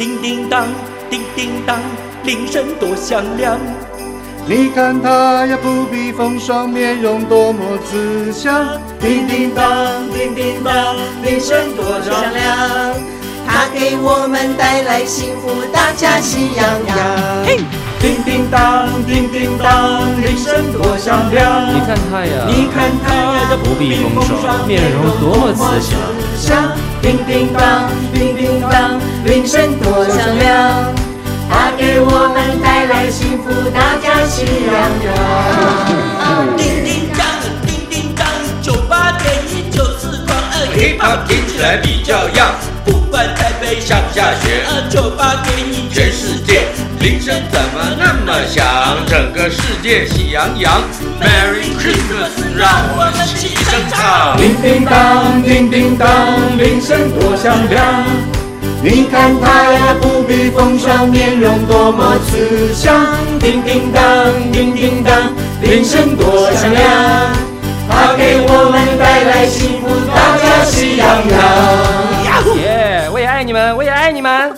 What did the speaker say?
叮叮当，叮叮当，铃声多响亮。你看他呀，不比风霜，面容多么慈祥。叮叮当，叮叮当，铃声多响亮。他给我们带来幸福，大家喜洋洋。嘿，叮叮当，叮叮当，铃声多响亮。你看他呀，你看他呀，不比风霜，面容多么慈祥。叮叮当，叮叮当，铃声多响亮。他给我们带来幸福，大家喜洋洋。叮叮当，叮叮当，酒吧电影就是狂儿，Hip Hop 听起来比较样。不管台北上下雪，酒吧给你全世界。铃声怎么那么响？整个世界喜洋洋。Merry Christmas，让我们齐声唱。叮叮当，叮叮当，铃声多响亮。你看他呀，不比风霜，面容多么慈祥。叮叮当，叮叮当，铃声多响亮。他给我们带来幸福，大家喜洋洋。耶！我也爱你们，我也爱你们。